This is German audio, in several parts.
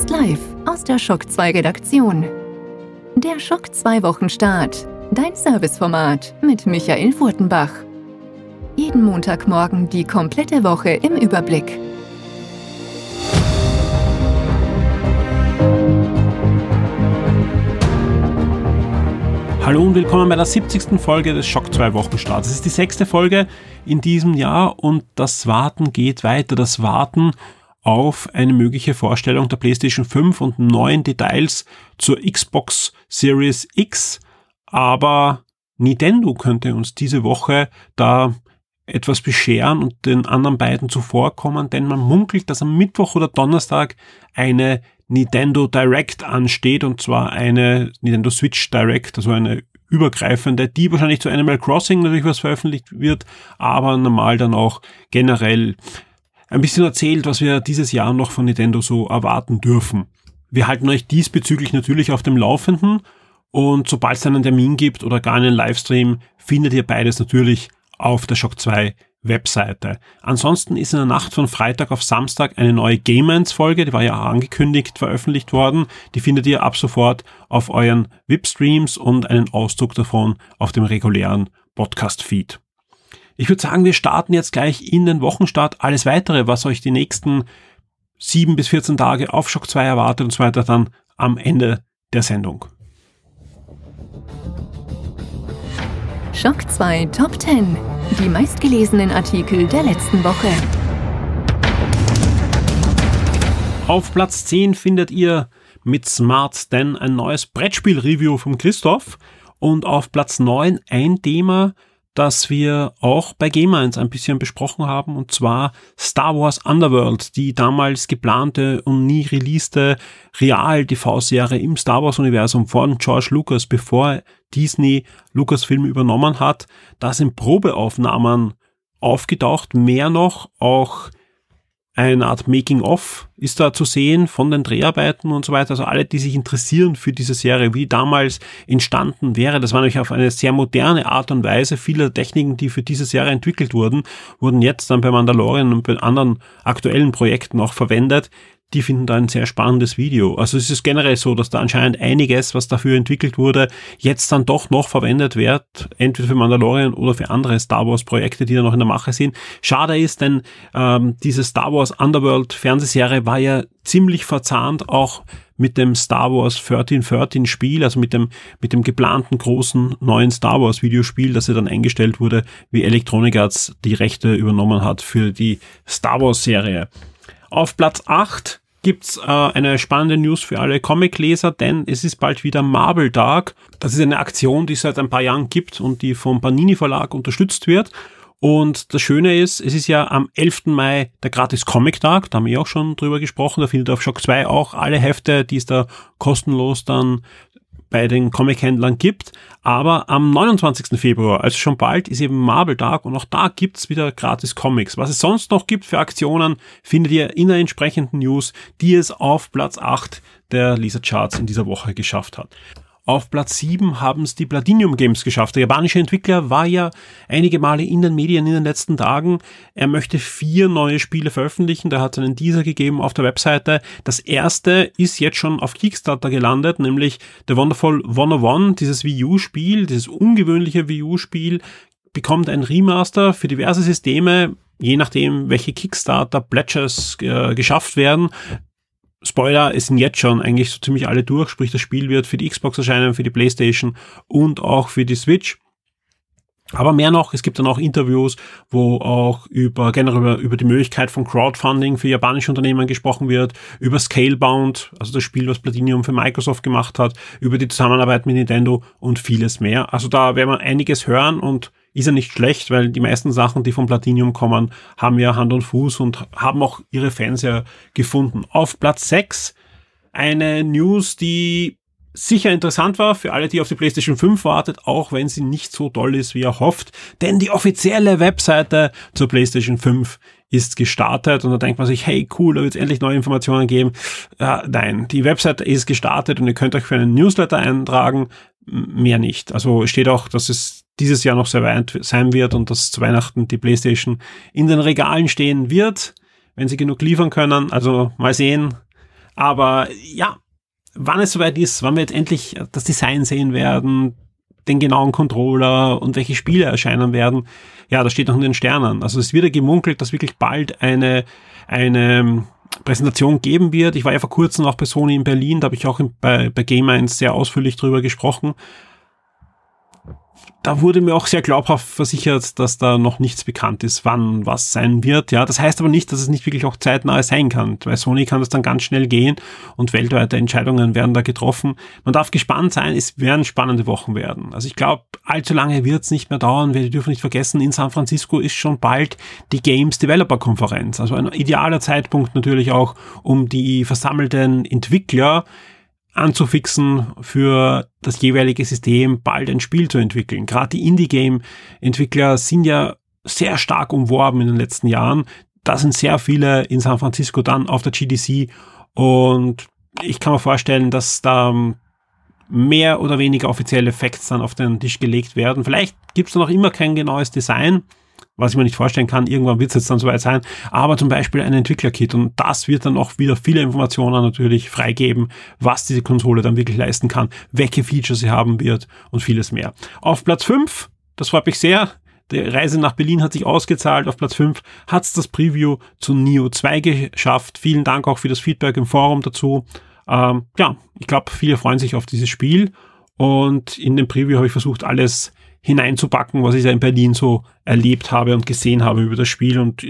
Jetzt live aus der Schock 2 Redaktion. Der Schock 2 Wochenstart. Dein Serviceformat mit Michael Furtenbach. Jeden Montagmorgen die komplette Woche im Überblick. Hallo und willkommen bei der 70. Folge des Schock 2 Wochenstarts. Es ist die sechste Folge in diesem Jahr und das Warten geht weiter. Das Warten auf eine mögliche Vorstellung der PlayStation 5 und neuen Details zur Xbox Series X. Aber Nintendo könnte uns diese Woche da etwas bescheren und den anderen beiden zuvorkommen, denn man munkelt, dass am Mittwoch oder Donnerstag eine Nintendo Direct ansteht und zwar eine Nintendo Switch Direct, also eine übergreifende, die wahrscheinlich zu Animal Crossing natürlich was veröffentlicht wird, aber normal dann auch generell ein bisschen erzählt, was wir dieses Jahr noch von Nintendo so erwarten dürfen. Wir halten euch diesbezüglich natürlich auf dem Laufenden und sobald es einen Termin gibt oder gar einen Livestream, findet ihr beides natürlich auf der Shock 2 Webseite. Ansonsten ist in der Nacht von Freitag auf Samstag eine neue Game Folge, die war ja angekündigt, veröffentlicht worden. Die findet ihr ab sofort auf euren VIP-Streams und einen Ausdruck davon auf dem regulären Podcast-Feed. Ich würde sagen, wir starten jetzt gleich in den Wochenstart. Alles weitere, was euch die nächsten sieben bis 14 Tage auf Shock 2 erwartet und so weiter, dann am Ende der Sendung. Schock 2 Top 10. Die meistgelesenen Artikel der letzten Woche. Auf Platz 10 findet ihr mit Smart denn ein neues Brettspiel-Review vom Christoph. Und auf Platz 9 ein Thema, das wir auch bei Game 1 ein bisschen besprochen haben, und zwar Star Wars Underworld, die damals geplante und nie releaste Real-TV-Serie im Star Wars-Universum von George Lucas, bevor Disney Lucasfilm übernommen hat. Da sind Probeaufnahmen aufgetaucht, mehr noch auch eine Art Making-of ist da zu sehen von den Dreharbeiten und so weiter. Also alle, die sich interessieren für diese Serie, wie damals entstanden wäre. Das war nämlich auf eine sehr moderne Art und Weise. Viele Techniken, die für diese Serie entwickelt wurden, wurden jetzt dann bei Mandalorian und bei anderen aktuellen Projekten auch verwendet die finden da ein sehr spannendes Video. Also es ist generell so, dass da anscheinend einiges, was dafür entwickelt wurde, jetzt dann doch noch verwendet wird, entweder für Mandalorian oder für andere Star Wars Projekte, die da noch in der Mache sind. Schade ist, denn ähm, diese Star Wars Underworld Fernsehserie war ja ziemlich verzahnt auch mit dem Star Wars 1313 Spiel, also mit dem, mit dem geplanten großen neuen Star Wars Videospiel, das ja dann eingestellt wurde, wie Electronic Arts die Rechte übernommen hat für die Star Wars Serie. Auf Platz 8 gibt's äh, eine spannende News für alle Comicleser, denn es ist bald wieder Marvel Dark. Das ist eine Aktion, die es seit ein paar Jahren gibt und die vom Panini Verlag unterstützt wird. Und das Schöne ist, es ist ja am 11. Mai der gratis Comic Tag, da haben wir auch schon drüber gesprochen, da findet auf Shock 2 auch alle Hefte, die es da kostenlos dann bei den Comic-Händlern gibt. Aber am 29. Februar, also schon bald, ist eben Marvel-Tag und auch da gibt's wieder gratis Comics. Was es sonst noch gibt für Aktionen, findet ihr in der entsprechenden News, die es auf Platz 8 der Lesercharts in dieser Woche geschafft hat. Auf Platz 7 haben es die Platinum Games geschafft. Der japanische Entwickler war ja einige Male in den Medien in den letzten Tagen. Er möchte vier neue Spiele veröffentlichen. Da hat einen Teaser gegeben auf der Webseite. Das erste ist jetzt schon auf Kickstarter gelandet, nämlich The Wonderful 101, dieses Wii U-Spiel, dieses ungewöhnliche Wii U-Spiel, bekommt ein Remaster für diverse Systeme, je nachdem, welche Kickstarter-Pledges äh, geschafft werden. Spoiler, es sind jetzt schon eigentlich so ziemlich alle durch, sprich das Spiel wird für die Xbox erscheinen, für die Playstation und auch für die Switch. Aber mehr noch, es gibt dann auch Interviews, wo auch über generell über, über die Möglichkeit von Crowdfunding für japanische Unternehmen gesprochen wird, über Scalebound, also das Spiel, was Platinum für Microsoft gemacht hat, über die Zusammenarbeit mit Nintendo und vieles mehr. Also da werden wir einiges hören und ist ja nicht schlecht, weil die meisten Sachen, die vom Platinum kommen, haben ja Hand und Fuß und haben auch ihre Fans ja gefunden. Auf Platz 6 eine News, die sicher interessant war für alle, die auf die PlayStation 5 wartet, auch wenn sie nicht so toll ist, wie er hofft. Denn die offizielle Webseite zur PlayStation 5 ist gestartet und da denkt man sich, hey cool, da wird es endlich neue Informationen geben. Äh, nein, die Webseite ist gestartet und ihr könnt euch für einen Newsletter eintragen, mehr nicht. Also steht auch, dass es dieses Jahr noch sehr weit sein wird und dass zu Weihnachten die PlayStation in den Regalen stehen wird, wenn sie genug liefern können. Also mal sehen. Aber ja, wann es soweit ist, wann wir jetzt endlich das Design sehen werden, den genauen Controller und welche Spiele erscheinen werden, ja, das steht noch in den Sternen. Also es wird ja gemunkelt, dass wirklich bald eine, eine Präsentation geben wird. Ich war ja vor kurzem auch bei Sony in Berlin, da habe ich auch bei, bei Game 1 sehr ausführlich drüber gesprochen da wurde mir auch sehr glaubhaft versichert, dass da noch nichts bekannt ist, wann was sein wird. Ja, das heißt aber nicht, dass es nicht wirklich auch zeitnah sein kann. Bei Sony kann das dann ganz schnell gehen und weltweite Entscheidungen werden da getroffen. Man darf gespannt sein, es werden spannende Wochen werden. Also ich glaube, allzu lange wird es nicht mehr dauern. Wir dürfen nicht vergessen, in San Francisco ist schon bald die Games Developer Konferenz. Also ein idealer Zeitpunkt natürlich auch, um die versammelten Entwickler anzufixen, für das jeweilige System bald ein Spiel zu entwickeln. Gerade die Indie-Game-Entwickler sind ja sehr stark umworben in den letzten Jahren. Da sind sehr viele in San Francisco dann auf der GDC und ich kann mir vorstellen, dass da mehr oder weniger offizielle Facts dann auf den Tisch gelegt werden. Vielleicht gibt es noch immer kein genaues Design, was ich mir nicht vorstellen kann, irgendwann wird es jetzt dann soweit sein, aber zum Beispiel ein Entwicklerkit und das wird dann auch wieder viele Informationen natürlich freigeben, was diese Konsole dann wirklich leisten kann, welche Features sie haben wird und vieles mehr. Auf Platz 5, das freut mich sehr, die Reise nach Berlin hat sich ausgezahlt. Auf Platz 5 hat es das Preview zu Neo 2 geschafft. Vielen Dank auch für das Feedback im Forum dazu. Ähm, ja, ich glaube, viele freuen sich auf dieses Spiel. Und in dem Preview habe ich versucht, alles hineinzupacken, was ich da in Berlin so erlebt habe und gesehen habe über das Spiel und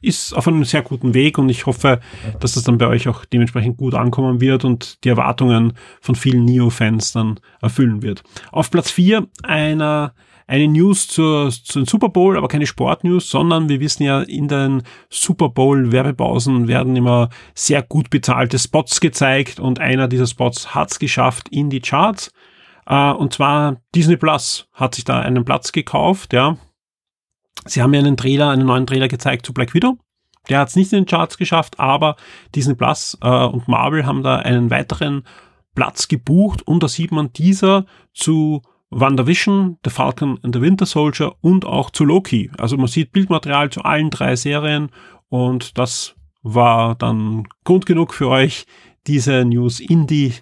ist, auf einem sehr guten Weg und ich hoffe, dass das dann bei euch auch dementsprechend gut ankommen wird und die Erwartungen von vielen Neo-Fans dann erfüllen wird. Auf Platz 4 einer eine News zur, zum Super Bowl, aber keine Sportnews, sondern wir wissen ja, in den Super Bowl Werbepausen werden immer sehr gut bezahlte Spots gezeigt und einer dieser Spots hat es geschafft in die Charts. Uh, und zwar Disney Plus hat sich da einen Platz gekauft, ja. Sie haben ja einen Trailer, einen neuen Trailer gezeigt zu Black Widow. Der hat es nicht in den Charts geschafft, aber Disney Plus uh, und Marvel haben da einen weiteren Platz gebucht und da sieht man dieser zu WandaVision, The Falcon and the Winter Soldier und auch zu Loki. Also man sieht Bildmaterial zu allen drei Serien und das war dann Grund genug für euch, diese News in die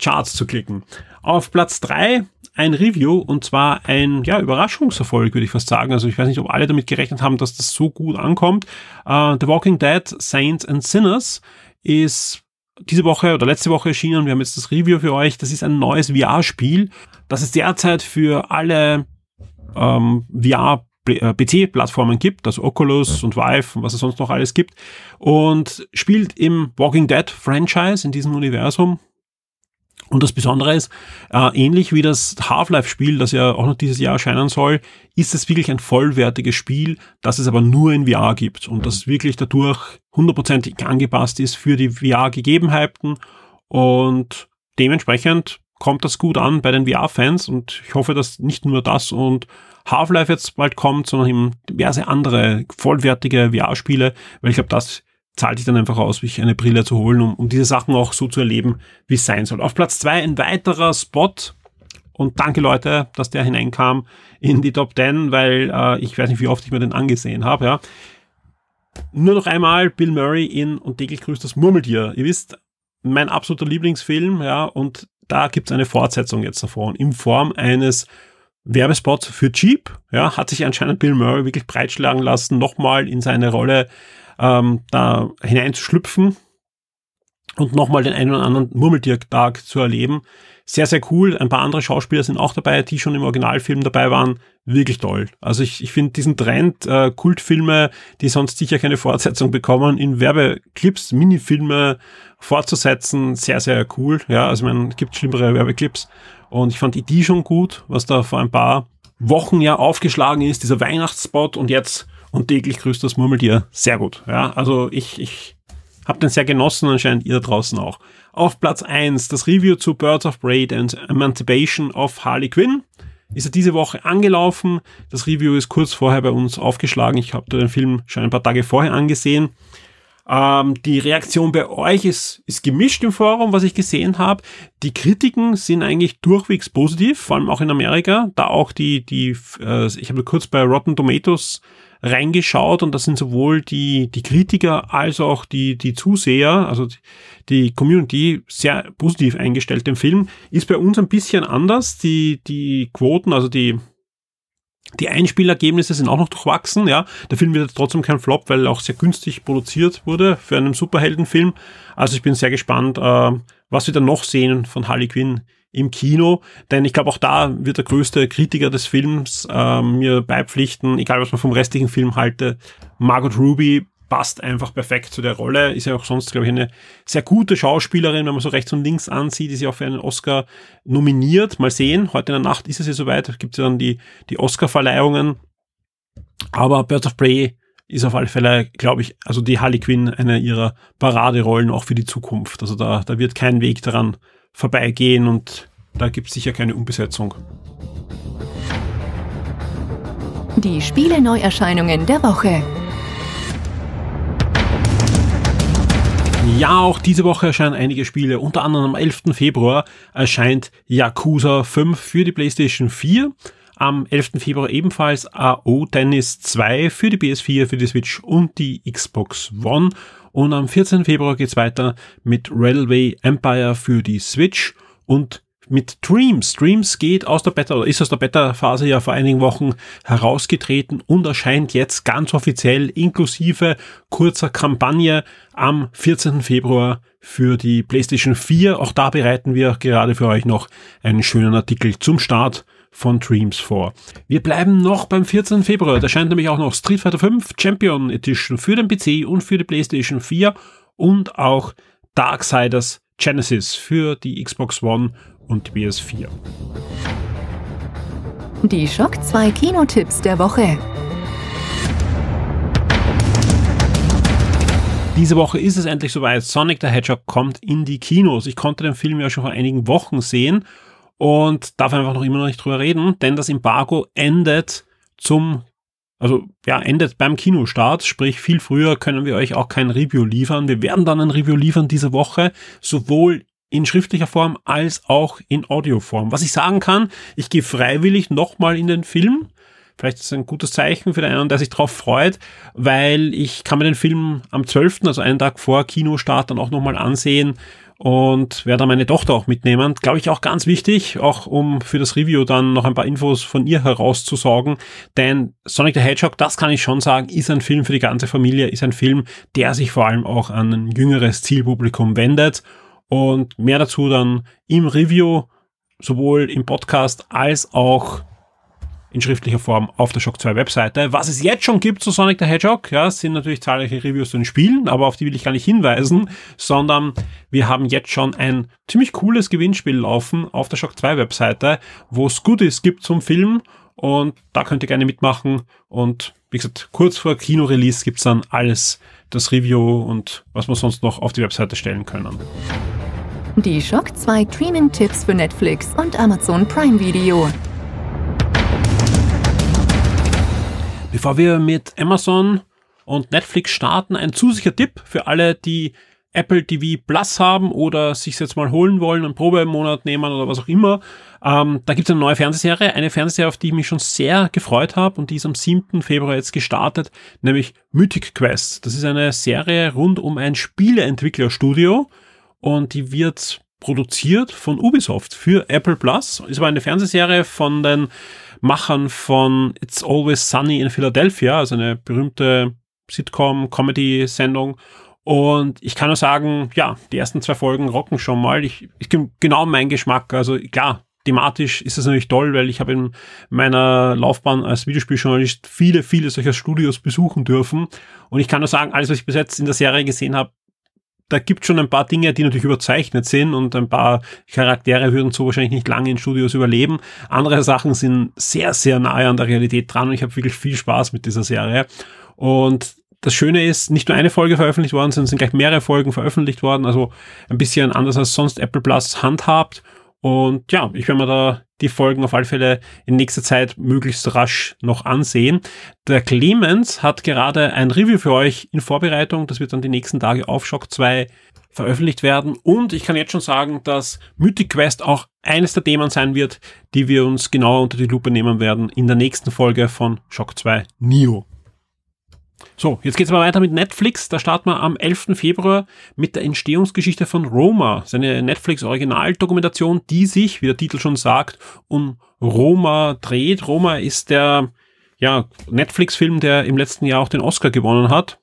Charts zu klicken. Auf Platz drei ein Review und zwar ein ja, Überraschungserfolg, würde ich fast sagen. Also ich weiß nicht, ob alle damit gerechnet haben, dass das so gut ankommt. Uh, The Walking Dead Saints and Sinners ist diese Woche oder letzte Woche erschienen. Wir haben jetzt das Review für euch. Das ist ein neues VR-Spiel, das es derzeit für alle ähm, VR PC-Plattformen gibt, also Oculus und Vive und was es sonst noch alles gibt und spielt im Walking Dead Franchise in diesem Universum und das Besondere ist, äh, ähnlich wie das Half-Life-Spiel, das ja auch noch dieses Jahr erscheinen soll, ist es wirklich ein vollwertiges Spiel, das es aber nur in VR gibt und das wirklich dadurch hundertprozentig angepasst ist für die VR-Gegebenheiten und dementsprechend kommt das gut an bei den VR-Fans und ich hoffe, dass nicht nur das und Half-Life jetzt bald kommt, sondern eben diverse andere vollwertige VR-Spiele, weil ich glaube, das zahlt sich dann einfach aus, sich eine Brille zu holen, um, um diese Sachen auch so zu erleben, wie es sein soll. Auf Platz zwei ein weiterer Spot. Und danke Leute, dass der hineinkam in die Top 10, weil äh, ich weiß nicht, wie oft ich mir den angesehen habe. Ja. Nur noch einmal Bill Murray in Und täglich grüßt das Murmeltier. Ihr wisst, mein absoluter Lieblingsfilm, ja, und da gibt's eine Fortsetzung jetzt davon, in Form eines Werbespots für Jeep, ja, hat sich anscheinend Bill Murray wirklich breitschlagen lassen, nochmal in seine Rolle ähm, da hineinzuschlüpfen und nochmal den einen oder anderen Murmeltiertag zu erleben. Sehr, sehr cool. Ein paar andere Schauspieler sind auch dabei, die schon im Originalfilm dabei waren. Wirklich toll. Also ich, ich finde diesen Trend, äh, Kultfilme, die sonst sicher keine Fortsetzung bekommen, in Werbeclips, Minifilme fortzusetzen, sehr, sehr cool. Ja, also man gibt schlimmere Werbeclips. Und ich fand die Idee schon gut, was da vor ein paar Wochen ja aufgeschlagen ist, dieser Weihnachtsspot und jetzt und täglich grüßt das Murmeltier. Sehr gut. Ja, also ich, ich habe den sehr genossen, anscheinend ihr da draußen auch. Auf Platz eins das Review zu Birds of Prey and Emancipation of Harley Quinn. Ist er diese Woche angelaufen. Das Review ist kurz vorher bei uns aufgeschlagen. Ich habe den Film schon ein paar Tage vorher angesehen. Ähm, die Reaktion bei euch ist, ist gemischt im Forum, was ich gesehen habe. Die Kritiken sind eigentlich durchwegs positiv, vor allem auch in Amerika, da auch die, die äh, ich habe kurz bei Rotten Tomatoes reingeschaut und das sind sowohl die, die Kritiker als auch die, die Zuseher, also die Community sehr positiv eingestellt dem Film. Ist bei uns ein bisschen anders. Die, die Quoten, also die, die Einspielergebnisse sind auch noch durchwachsen, ja. Der Film wird trotzdem kein Flop, weil er auch sehr günstig produziert wurde für einen Superheldenfilm. Also ich bin sehr gespannt, äh, was wir dann noch sehen von Harley Quinn im Kino, denn ich glaube auch da wird der größte Kritiker des Films äh, mir beipflichten, egal was man vom restlichen Film halte, Margot Ruby passt einfach perfekt zu der Rolle, ist ja auch sonst, glaube ich, eine sehr gute Schauspielerin, wenn man so rechts und links ansieht, ist ja auch für einen Oscar nominiert, mal sehen, heute in der Nacht ist es ja soweit, gibt es ja dann die, die Oscar-Verleihungen, aber Birds of Prey ist auf alle Fälle, glaube ich, also die Harley Quinn eine ihrer Paraderollen auch für die Zukunft. Also da, da wird kein Weg daran vorbeigehen und da gibt es sicher keine Umbesetzung. Die Spiele-Neuerscheinungen der Woche. Ja, auch diese Woche erscheinen einige Spiele. Unter anderem am 11. Februar erscheint Yakuza 5 für die PlayStation 4. Am 11. Februar ebenfalls AO Tennis 2 für die PS4, für die Switch und die Xbox One. Und am 14. Februar geht's weiter mit Railway Empire für die Switch und mit Dreams. Dreams geht aus der Beta oder ist aus der Beta-Phase ja vor einigen Wochen herausgetreten und erscheint jetzt ganz offiziell inklusive kurzer Kampagne am 14. Februar für die PlayStation 4. Auch da bereiten wir gerade für euch noch einen schönen Artikel zum Start von Dreams vor. Wir bleiben noch beim 14. Februar. Da scheint nämlich auch noch Street Fighter 5 Champion Edition für den PC und für die PlayStation 4 und auch Darksiders Genesis für die Xbox One und die PS4. Die Schock 2 Kinotipps der Woche. Diese Woche ist es endlich soweit. Sonic the Hedgehog kommt in die Kinos. Ich konnte den Film ja schon vor einigen Wochen sehen und darf einfach noch immer noch nicht drüber reden, denn das Embargo endet zum, also ja, endet beim Kinostart, sprich viel früher können wir euch auch kein Review liefern. Wir werden dann ein Review liefern diese Woche, sowohl in schriftlicher Form als auch in Audioform. Was ich sagen kann, ich gehe freiwillig nochmal in den Film. Vielleicht ist es ein gutes Zeichen für den einen, der sich darauf freut, weil ich kann mir den Film am 12., also einen Tag vor Kinostart, dann auch nochmal ansehen und werde meine Tochter auch mitnehmen. Glaube ich auch ganz wichtig, auch um für das Review dann noch ein paar Infos von ihr herauszusorgen. Denn Sonic the Hedgehog, das kann ich schon sagen, ist ein Film für die ganze Familie, ist ein Film, der sich vor allem auch an ein jüngeres Zielpublikum wendet. Und mehr dazu dann im Review, sowohl im Podcast als auch in schriftlicher Form auf der Shock 2 Webseite. Was es jetzt schon gibt zu Sonic the Hedgehog, ja, sind natürlich zahlreiche Reviews zu den Spielen, aber auf die will ich gar nicht hinweisen, sondern wir haben jetzt schon ein ziemlich cooles Gewinnspiel laufen auf der Shock 2 Webseite, wo es Goodies gibt zum Film und da könnt ihr gerne mitmachen und wie gesagt, kurz vor Kino-Release gibt's dann alles, das Review und was wir sonst noch auf die Webseite stellen können. Die Shock 2 Streaming-Tipps für Netflix und Amazon Prime Video. Bevor wir mit Amazon und Netflix starten, ein zusicher Tipp für alle, die Apple TV Plus haben oder sich jetzt mal holen wollen, einen Probemonat nehmen oder was auch immer. Ähm, da gibt es eine neue Fernsehserie, eine Fernsehserie, auf die ich mich schon sehr gefreut habe und die ist am 7. Februar jetzt gestartet, nämlich Mythic Quest. Das ist eine Serie rund um ein Spieleentwicklerstudio und die wird produziert von Ubisoft für Apple Plus. Ist aber eine Fernsehserie von den Machern von It's Always Sunny in Philadelphia, also eine berühmte Sitcom-Comedy-Sendung. Und ich kann nur sagen, ja, die ersten zwei Folgen rocken schon mal. Ich, ich genau mein Geschmack. Also klar, thematisch ist es natürlich toll, weil ich habe in meiner Laufbahn als Videospieljournalist viele, viele solcher Studios besuchen dürfen. Und ich kann nur sagen, alles, was ich bis jetzt in der Serie gesehen habe, da gibt schon ein paar Dinge, die natürlich überzeichnet sind und ein paar Charaktere würden so wahrscheinlich nicht lange in Studios überleben. Andere Sachen sind sehr, sehr nahe an der Realität dran und ich habe wirklich viel Spaß mit dieser Serie. Und das Schöne ist, nicht nur eine Folge veröffentlicht worden, sondern sind gleich mehrere Folgen veröffentlicht worden, also ein bisschen anders als sonst Apple Plus handhabt. Und ja, ich werde mir da die Folgen auf alle Fälle in nächster Zeit möglichst rasch noch ansehen. Der Clemens hat gerade ein Review für euch in Vorbereitung. Das wird dann die nächsten Tage auf Shock 2 veröffentlicht werden. Und ich kann jetzt schon sagen, dass Mythic Quest auch eines der Themen sein wird, die wir uns genauer unter die Lupe nehmen werden in der nächsten Folge von Shock 2 Neo. So, jetzt geht's aber weiter mit Netflix. Da starten wir am 11. Februar mit der Entstehungsgeschichte von Roma. Seine Netflix-Originaldokumentation, die sich, wie der Titel schon sagt, um Roma dreht. Roma ist der ja, Netflix-Film, der im letzten Jahr auch den Oscar gewonnen hat.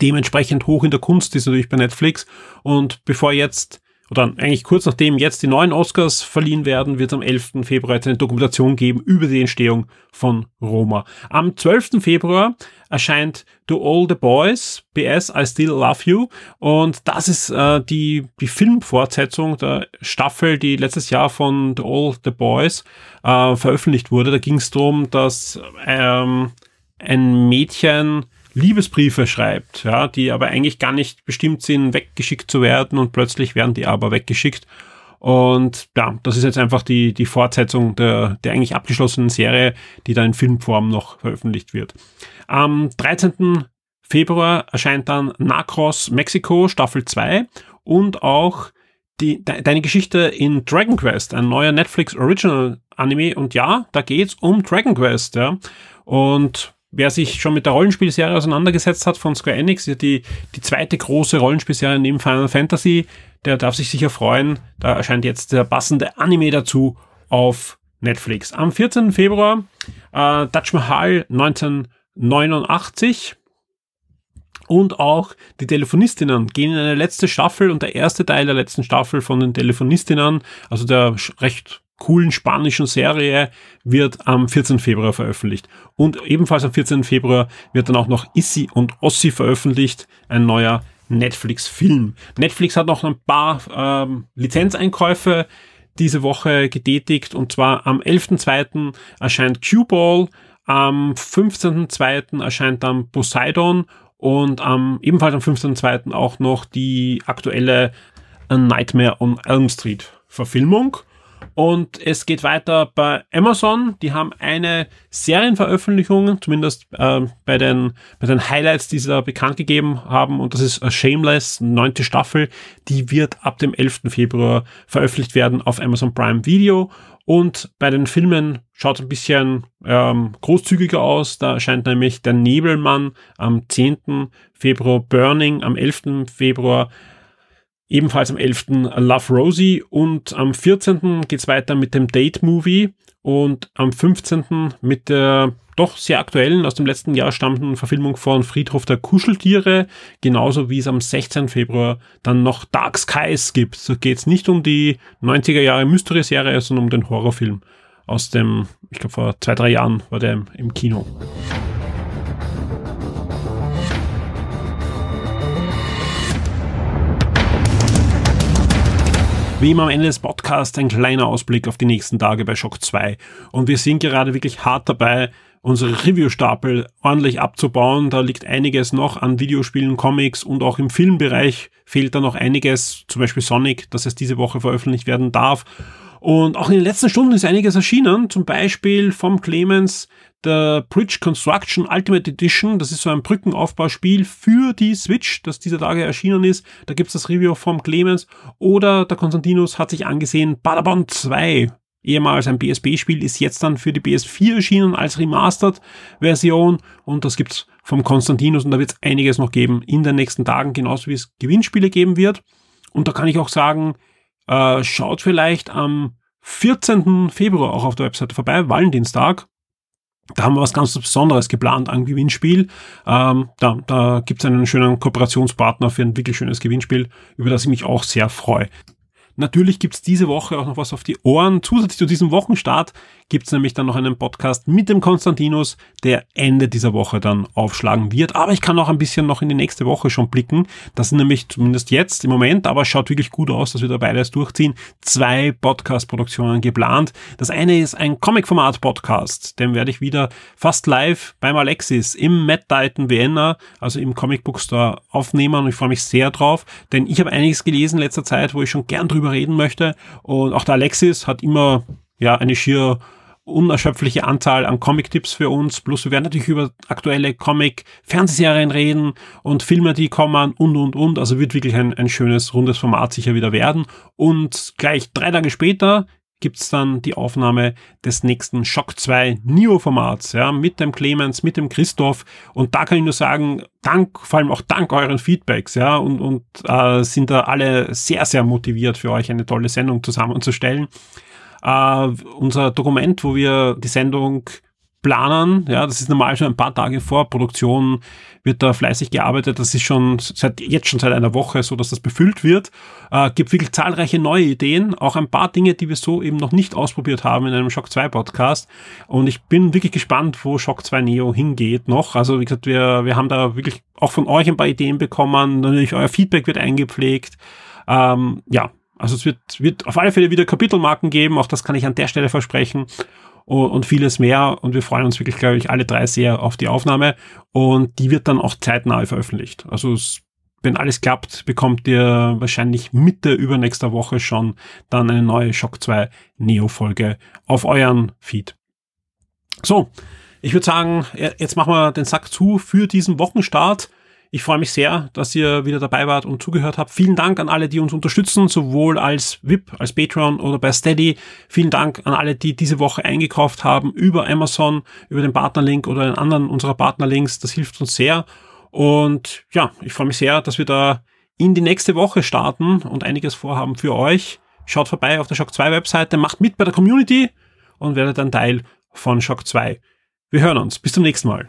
Dementsprechend hoch in der Kunst ist natürlich bei Netflix. Und bevor jetzt oder eigentlich kurz nachdem jetzt die neuen Oscars verliehen werden, wird es am 11. Februar jetzt eine Dokumentation geben über die Entstehung von Roma. Am 12. Februar erscheint To All the Boys, BS, I Still Love You. Und das ist äh, die, die Filmfortsetzung der Staffel, die letztes Jahr von To All the Boys äh, veröffentlicht wurde. Da ging es darum, dass ähm, ein Mädchen Liebesbriefe schreibt, ja, die aber eigentlich gar nicht bestimmt sind, weggeschickt zu werden und plötzlich werden die aber weggeschickt. Und ja, das ist jetzt einfach die, die Fortsetzung der, der eigentlich abgeschlossenen Serie, die da in Filmform noch veröffentlicht wird. Am 13. Februar erscheint dann Narcos Mexico Staffel 2 und auch die, de, deine Geschichte in Dragon Quest, ein neuer Netflix Original Anime. Und ja, da geht's um Dragon Quest, ja. Und wer sich schon mit der Rollenspielserie auseinandergesetzt hat von Square Enix, die, die zweite große Rollenspielserie neben Final Fantasy, der darf sich sicher freuen. Da erscheint jetzt der passende Anime dazu auf Netflix. Am 14. Februar äh, Taj Mahal 1989 und auch die Telefonistinnen gehen in eine letzte Staffel und der erste Teil der letzten Staffel von den Telefonistinnen, also der recht coolen spanischen Serie wird am 14. Februar veröffentlicht. Und ebenfalls am 14. Februar wird dann auch noch Issy und Ossi veröffentlicht, ein neuer Netflix-Film. Netflix hat noch ein paar ähm, Lizenzeinkäufe diese Woche getätigt und zwar am 11.2. erscheint Q-Ball, am 15.2. erscheint dann Poseidon und am, ebenfalls am 15.2. auch noch die aktuelle A Nightmare on Elm Street Verfilmung. Und es geht weiter bei Amazon. Die haben eine Serienveröffentlichung, zumindest äh, bei, den, bei den Highlights, die sie da bekannt gegeben haben. Und das ist A Shameless, neunte Staffel. Die wird ab dem 11. Februar veröffentlicht werden auf Amazon Prime Video. Und bei den Filmen schaut es ein bisschen ähm, großzügiger aus. Da erscheint nämlich Der Nebelmann am 10. Februar, Burning am 11. Februar, Ebenfalls am 11. Love Rosie und am 14. geht's weiter mit dem Date Movie und am 15. mit der doch sehr aktuellen, aus dem letzten Jahr stammenden Verfilmung von Friedhof der Kuscheltiere, genauso wie es am 16. Februar dann noch Dark Skies gibt. So geht's nicht um die 90er Jahre Mystery-Serie, sondern um den Horrorfilm aus dem, ich glaube vor zwei, drei Jahren war der im Kino. Wie immer am Ende des Podcasts ein kleiner Ausblick auf die nächsten Tage bei Shock 2. Und wir sind gerade wirklich hart dabei, unsere Review-Stapel ordentlich abzubauen. Da liegt einiges noch an Videospielen, Comics und auch im Filmbereich fehlt da noch einiges, zum Beispiel Sonic, dass es diese Woche veröffentlicht werden darf. Und auch in den letzten Stunden ist einiges erschienen, zum Beispiel vom Clemens der Bridge Construction Ultimate Edition. Das ist so ein Brückenaufbauspiel für die Switch, das dieser Tage erschienen ist. Da gibt's das Review vom Clemens. Oder der Konstantinus hat sich angesehen, Badabon 2, ehemals ein PSP-Spiel, ist jetzt dann für die PS4 erschienen als Remastered-Version. Und das gibt's vom Konstantinus und da wird's einiges noch geben in den nächsten Tagen, genauso wie es Gewinnspiele geben wird. Und da kann ich auch sagen, äh, schaut vielleicht am 14. Februar auch auf der Webseite vorbei, Valentinstag. Da haben wir was ganz Besonderes geplant an Gewinnspiel. Ähm, da da gibt es einen schönen Kooperationspartner für ein wirklich schönes Gewinnspiel, über das ich mich auch sehr freue. Natürlich gibt's diese Woche auch noch was auf die Ohren. Zusätzlich zu diesem Wochenstart gibt's nämlich dann noch einen Podcast mit dem Konstantinus, der Ende dieser Woche dann aufschlagen wird. Aber ich kann auch ein bisschen noch in die nächste Woche schon blicken. Das sind nämlich zumindest jetzt im Moment, aber es schaut wirklich gut aus, dass wir da beides durchziehen. Zwei Podcast-Produktionen geplant. Das eine ist ein Comic-Format-Podcast. Den werde ich wieder fast live beim Alexis im Mad Titan Vienna, also im Comic Book Store aufnehmen und ich freue mich sehr drauf, denn ich habe einiges gelesen in letzter Zeit, wo ich schon gern drüber reden möchte und auch der Alexis hat immer ja eine schier unerschöpfliche Anzahl an Comic-Tipps für uns. Plus wir werden natürlich über aktuelle Comic-Fernsehserien reden und Filme, die kommen und, und, und. Also wird wirklich ein, ein schönes, rundes Format sicher wieder werden. Und gleich drei Tage später gibt's dann die Aufnahme des nächsten Shock 2 Neo-Formats, ja, mit dem Clemens, mit dem Christoph. Und da kann ich nur sagen, dank, vor allem auch dank euren Feedbacks, ja, und, und äh, sind da alle sehr, sehr motiviert für euch eine tolle Sendung zusammenzustellen. Äh, unser Dokument, wo wir die Sendung planen. Ja, das ist normal schon ein paar Tage vor. Produktion wird da fleißig gearbeitet. Das ist schon seit jetzt schon seit einer Woche so, dass das befüllt wird. Äh, gibt wirklich zahlreiche neue Ideen, auch ein paar Dinge, die wir so eben noch nicht ausprobiert haben in einem Shock 2 Podcast. Und ich bin wirklich gespannt, wo Shock 2 Neo hingeht noch. Also wie gesagt, wir, wir haben da wirklich auch von euch ein paar Ideen bekommen. Natürlich euer Feedback wird eingepflegt. Ähm, ja, also es wird, wird auf alle Fälle wieder Kapitelmarken geben. Auch das kann ich an der Stelle versprechen und vieles mehr. Und wir freuen uns wirklich, glaube ich, alle drei sehr auf die Aufnahme. Und die wird dann auch zeitnah veröffentlicht. Also es, wenn alles klappt, bekommt ihr wahrscheinlich Mitte übernächster Woche schon dann eine neue Shock 2 Neo-Folge auf euren Feed. So, ich würde sagen, jetzt machen wir den Sack zu für diesen Wochenstart. Ich freue mich sehr, dass ihr wieder dabei wart und zugehört habt. Vielen Dank an alle, die uns unterstützen, sowohl als VIP, als Patreon oder bei Steady. Vielen Dank an alle, die diese Woche eingekauft haben über Amazon, über den Partnerlink oder einen anderen unserer Partnerlinks. Das hilft uns sehr. Und ja, ich freue mich sehr, dass wir da in die nächste Woche starten und einiges vorhaben für euch. Schaut vorbei auf der Shock 2 Webseite, macht mit bei der Community und werdet ein Teil von Shock 2. Wir hören uns. Bis zum nächsten Mal.